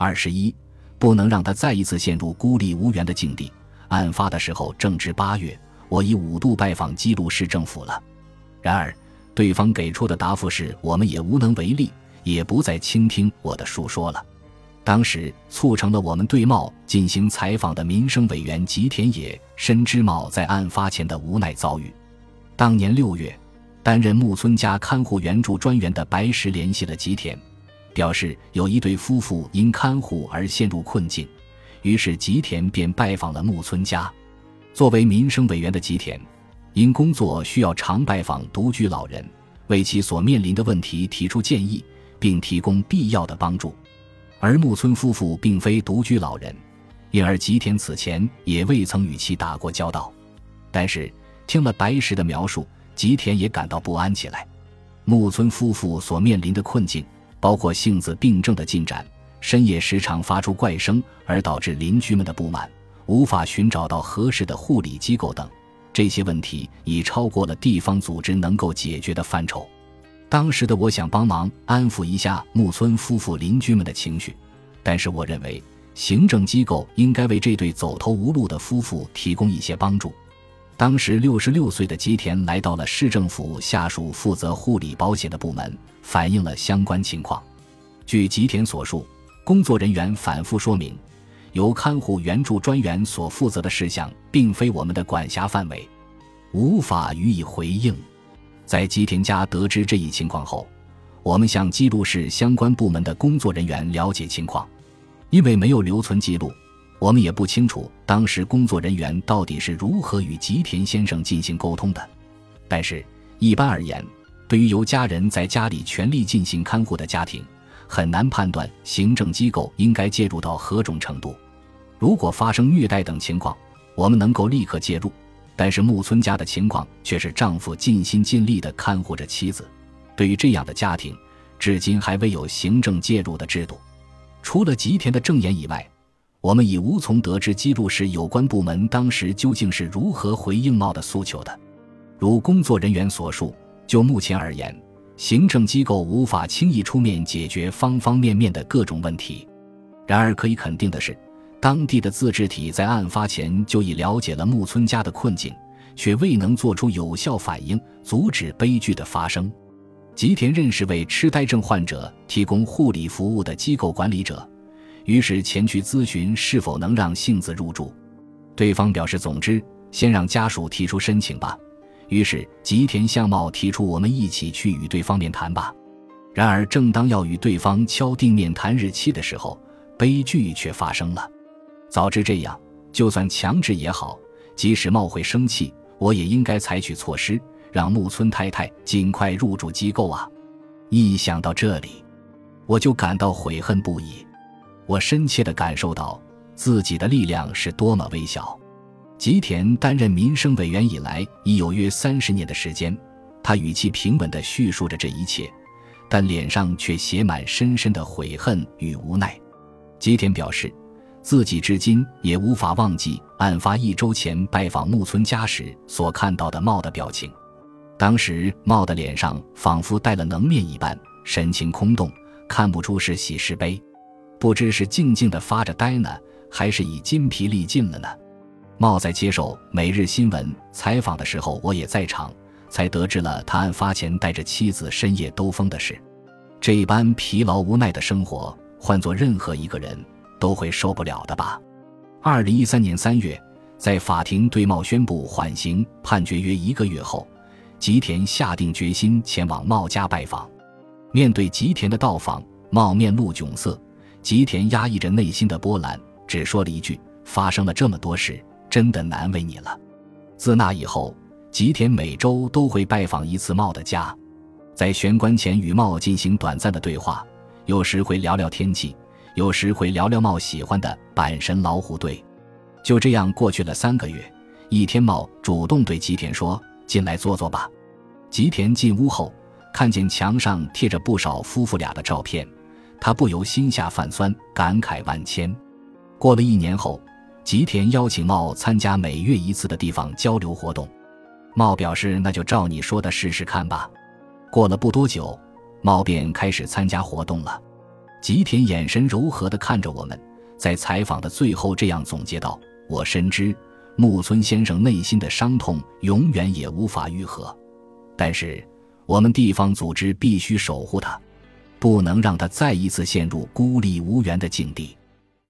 二十一，不能让他再一次陷入孤立无援的境地。案发的时候正值八月，我已五度拜访基鲁市政府了。然而，对方给出的答复是我们也无能为力，也不再倾听我的述说了。当时促成了我们对茂进行采访的民生委员吉田野深知茂在案发前的无奈遭遇。当年六月，担任木村家看护援助专员的白石联系了吉田，表示有一对夫妇因看护而陷入困境。于是吉田便拜访了木村家。作为民生委员的吉田，因工作需要常拜访独居老人，为其所面临的问题提出建议，并提供必要的帮助。而木村夫妇并非独居老人，因而吉田此前也未曾与其打过交道。但是听了白石的描述，吉田也感到不安起来。木村夫妇所面临的困境，包括性子病症的进展。深夜时常发出怪声，而导致邻居们的不满，无法寻找到合适的护理机构等，这些问题已超过了地方组织能够解决的范畴。当时的我想帮忙安抚一下木村夫妇邻居们的情绪，但是我认为行政机构应该为这对走投无路的夫妇提供一些帮助。当时六十六岁的吉田来到了市政府下属负责护理保险的部门，反映了相关情况。据吉田所述。工作人员反复说明，由看护援助专员所负责的事项并非我们的管辖范围，无法予以回应。在吉田家得知这一情况后，我们向基录市相关部门的工作人员了解情况。因为没有留存记录，我们也不清楚当时工作人员到底是如何与吉田先生进行沟通的。但是，一般而言，对于由家人在家里全力进行看护的家庭，很难判断行政机构应该介入到何种程度。如果发生虐待等情况，我们能够立刻介入。但是木村家的情况却是丈夫尽心尽力地看护着妻子，对于这样的家庭，至今还未有行政介入的制度。除了吉田的证言以外，我们已无从得知基录市有关部门当时究竟是如何回应茂的诉求的。如工作人员所述，就目前而言。行政机构无法轻易出面解决方方面面的各种问题。然而，可以肯定的是，当地的自治体在案发前就已了解了木村家的困境，却未能做出有效反应，阻止悲剧的发生。吉田认识为痴呆症患者提供护理服务的机构管理者，于是前去咨询是否能让幸子入住。对方表示：“总之，先让家属提出申请吧。”于是吉田相貌提出，我们一起去与对方面谈吧。然而，正当要与对方敲定面谈日期的时候，悲剧却发生了。早知这样，就算强制也好，即使茂会生气，我也应该采取措施，让木村太太尽快入住机构啊！一想到这里，我就感到悔恨不已。我深切地感受到自己的力量是多么微小。吉田担任民生委员以来，已有约三十年的时间。他语气平稳地叙述着这一切，但脸上却写满深深的悔恨与无奈。吉田表示，自己至今也无法忘记案发一周前拜访木村家时所看到的茂的表情。当时茂的脸上仿佛带了能面一般，神情空洞，看不出是喜是悲，不知是静静的发着呆呢，还是已筋疲力尽了呢？茂在接受《每日新闻》采访的时候，我也在场，才得知了他案发前带着妻子深夜兜风的事。这一般疲劳无奈的生活，换做任何一个人都会受不了的吧？二零一三年三月，在法庭对茂宣布缓刑判决约一个月后，吉田下定决心前往茂家拜访。面对吉田的到访，茂面露窘色，吉田压抑着内心的波澜，只说了一句：“发生了这么多事。”真的难为你了。自那以后，吉田每周都会拜访一次茂的家，在玄关前与茂进行短暂的对话，有时会聊聊天气，有时会聊聊茂喜欢的阪神老虎队。就这样过去了三个月。一天，茂主动对吉田说：“进来坐坐吧。”吉田进屋后，看见墙上贴着不少夫妇俩的照片，他不由心下泛酸感慨万千。过了一年后吉田邀请茂参加每月一次的地方交流活动。茂表示那就照你说的试试看吧。过了不多久茂便开始参加活动了。吉田眼神柔和的看着我们在采访的最后这样总结道我深知木村先生内心的伤痛永远也无法愈合但是我们地方组织必须守护他。不能让他再一次陷入孤立无援的境地。